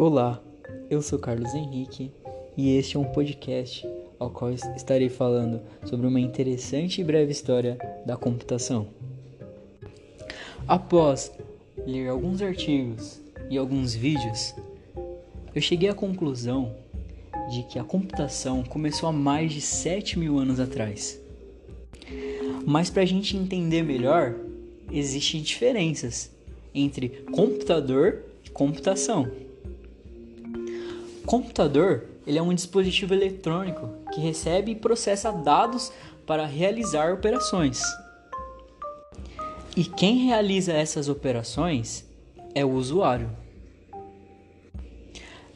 Olá, eu sou Carlos Henrique e este é um podcast ao qual estarei falando sobre uma interessante e breve história da computação. Após ler alguns artigos e alguns vídeos, eu cheguei à conclusão de que a computação começou há mais de 7 mil anos atrás. Mas para a gente entender melhor, existem diferenças entre computador e computação. Computador ele é um dispositivo eletrônico que recebe e processa dados para realizar operações. E quem realiza essas operações é o usuário.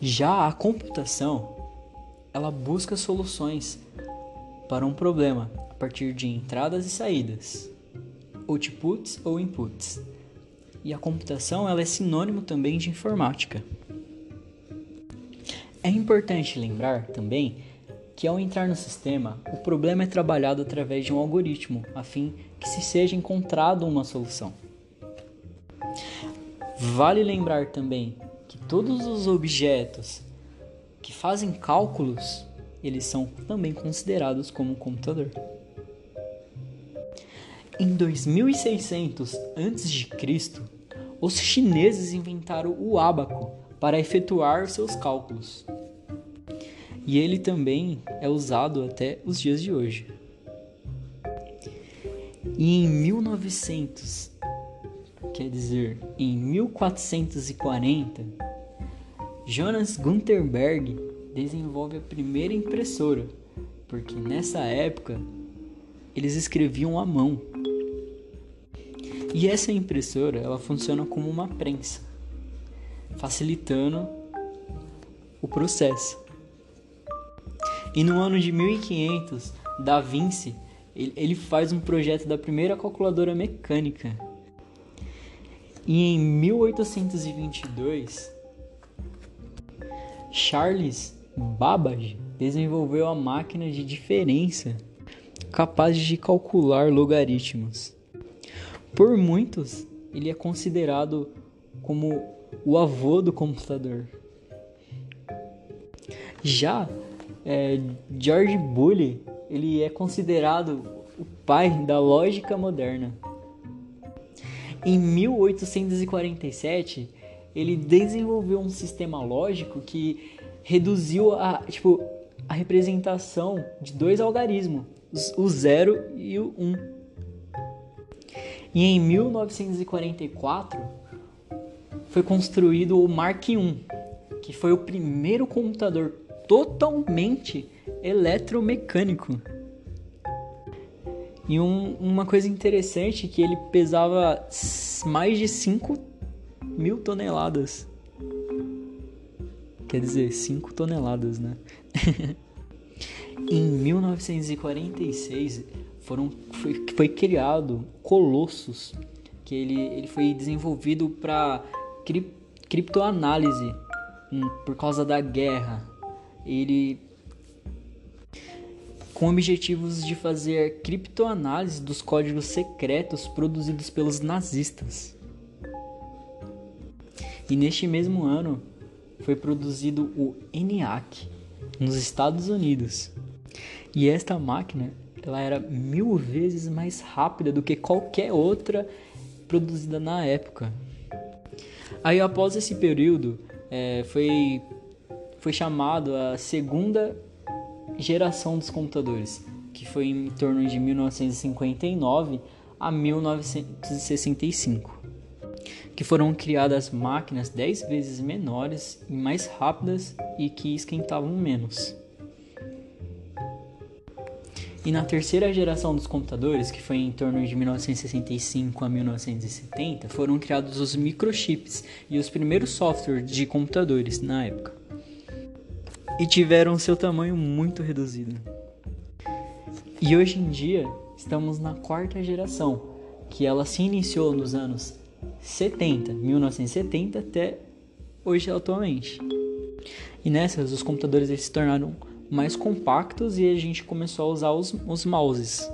Já a computação, ela busca soluções para um problema a partir de entradas e saídas, outputs ou inputs. E a computação ela é sinônimo também de informática. É importante lembrar também que ao entrar no sistema, o problema é trabalhado através de um algoritmo, a fim que se seja encontrado uma solução. Vale lembrar também que todos os objetos que fazem cálculos, eles são também considerados como computador. Em 2600 a.C., os chineses inventaram o ábaco para efetuar seus cálculos e ele também é usado até os dias de hoje. E em 1900, quer dizer, em 1440, Jonas Gutenberg desenvolve a primeira impressora, porque nessa época eles escreviam à mão. E essa impressora, ela funciona como uma prensa, facilitando o processo. E no ano de 1500, Da Vinci ele faz um projeto da primeira calculadora mecânica. E em 1822, Charles Babbage desenvolveu a máquina de diferença, capaz de calcular logaritmos. Por muitos, ele é considerado como o avô do computador. Já é, George Bully ele é considerado o pai da lógica moderna. Em 1847, ele desenvolveu um sistema lógico que reduziu a, tipo, a representação de dois algarismos, o zero e o um. E em 1944 foi construído o Mark I, que foi o primeiro computador totalmente eletromecânico. E um, uma coisa interessante é que ele pesava mais de 5 mil toneladas. Quer dizer, 5 toneladas, né? em 1946 foram, foi, foi criado Colossus, que ele, ele foi desenvolvido para cri, criptoanálise hum, por causa da guerra ele com objetivos de fazer criptoanálise dos códigos secretos produzidos pelos nazistas. E neste mesmo ano foi produzido o ENIAC nos Estados Unidos. E esta máquina ela era mil vezes mais rápida do que qualquer outra produzida na época. Aí após esse período é, foi foi chamado a segunda geração dos computadores, que foi em torno de 1959 a 1965, que foram criadas máquinas 10 vezes menores e mais rápidas e que esquentavam menos. E na terceira geração dos computadores, que foi em torno de 1965 a 1970, foram criados os microchips e os primeiros softwares de computadores na época e tiveram seu tamanho muito reduzido. E hoje em dia estamos na quarta geração, que ela se iniciou nos anos 70, 1970 até hoje atualmente. E nessas os computadores eles se tornaram mais compactos e a gente começou a usar os, os mouses.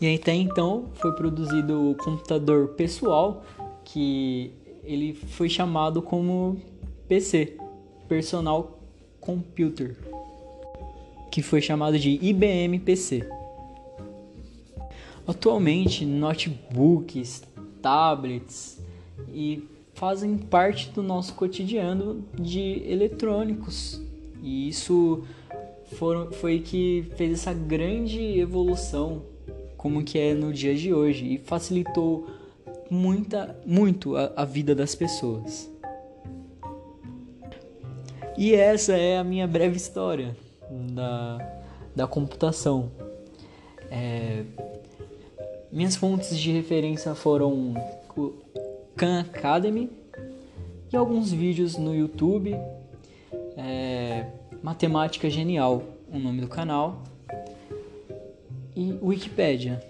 E até então foi produzido o computador pessoal, que ele foi chamado como PC, Personal Computer, que foi chamado de IBM PC. Atualmente, notebooks, tablets e fazem parte do nosso cotidiano de eletrônicos. E isso foram, foi que fez essa grande evolução como que é no dia de hoje e facilitou muita, muito a, a vida das pessoas. E essa é a minha breve história da, da computação. É, minhas fontes de referência foram Khan Academy e alguns vídeos no YouTube. É, Matemática Genial, o nome do canal. E Wikipedia.